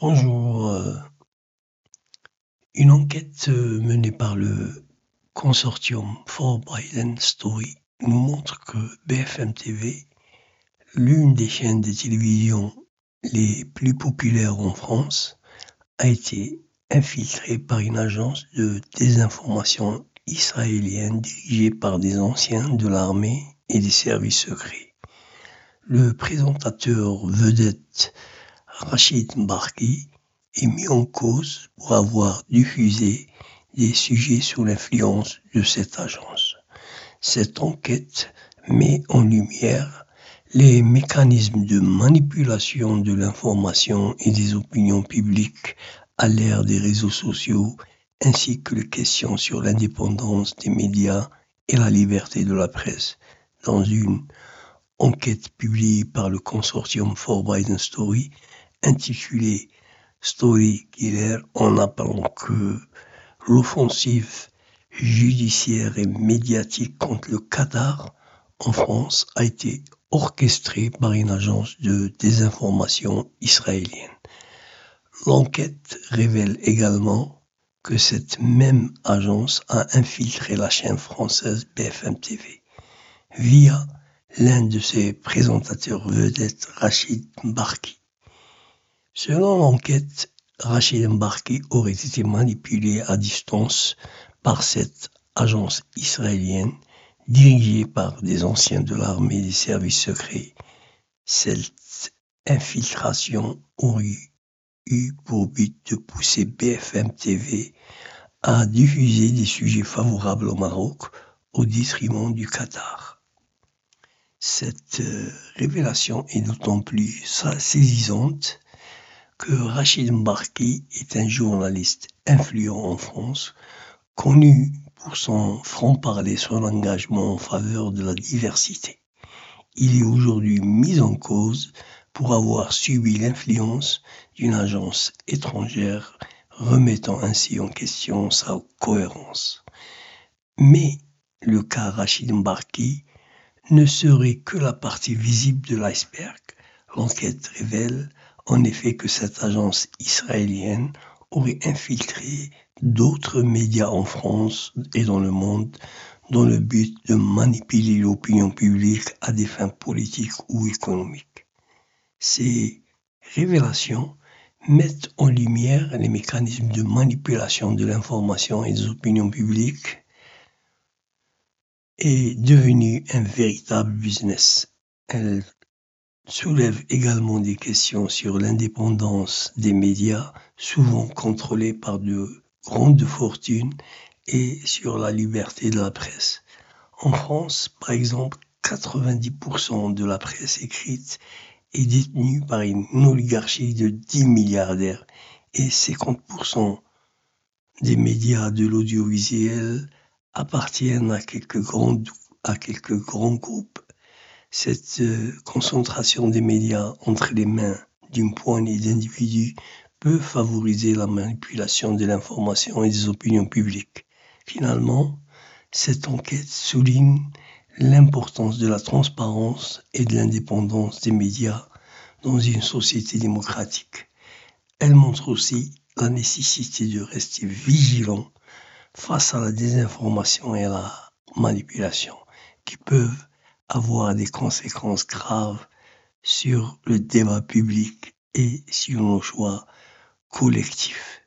Bonjour. Euh, une enquête euh, menée par le consortium For Biden Story nous montre que BFM TV, l'une des chaînes de télévision les plus populaires en France, a été infiltrée par une agence de désinformation israélienne dirigée par des anciens de l'armée et des services secrets. Le présentateur vedette Rachid Mbarki est mis en cause pour avoir diffusé des sujets sous l'influence de cette agence. Cette enquête met en lumière les mécanismes de manipulation de l'information et des opinions publiques à l'ère des réseaux sociaux, ainsi que les questions sur l'indépendance des médias et la liberté de la presse, dans une enquête publiée par le consortium For Biden Story intitulé Story Killer en appelant que l'offensive judiciaire et médiatique contre le Qatar en France a été orchestrée par une agence de désinformation israélienne. L'enquête révèle également que cette même agence a infiltré la chaîne française BFM TV via l'un de ses présentateurs vedettes, Rachid Mbarki. Selon l'enquête, Rachid Mbarki aurait été manipulé à distance par cette agence israélienne dirigée par des anciens de l'armée des services secrets. Cette infiltration aurait eu pour but de pousser BFM TV à diffuser des sujets favorables au Maroc au détriment du Qatar. Cette euh, révélation est d'autant plus saisissante que Rachid Mbarki est un journaliste influent en France, connu pour son franc-parler, son engagement en faveur de la diversité. Il est aujourd'hui mis en cause pour avoir subi l'influence d'une agence étrangère, remettant ainsi en question sa cohérence. Mais le cas Rachid Mbarki ne serait que la partie visible de l'iceberg. L'enquête révèle en effet que cette agence israélienne aurait infiltré d'autres médias en France et dans le monde dans le but de manipuler l'opinion publique à des fins politiques ou économiques. Ces révélations mettent en lumière les mécanismes de manipulation de l'information et des opinions publiques est devenu un véritable business soulève également des questions sur l'indépendance des médias, souvent contrôlés par de grandes fortunes, et sur la liberté de la presse. En France, par exemple, 90% de la presse écrite est détenue par une oligarchie de 10 milliardaires et 50% des médias de l'audiovisuel appartiennent à quelques, grandes, à quelques grands groupes cette euh, concentration des médias entre les mains d'une poignée d'individus peut favoriser la manipulation de l'information et des opinions publiques. Finalement, cette enquête souligne l'importance de la transparence et de l'indépendance des médias dans une société démocratique. Elle montre aussi la nécessité de rester vigilant face à la désinformation et à la manipulation qui peuvent avoir des conséquences graves sur le débat public et sur nos choix collectifs.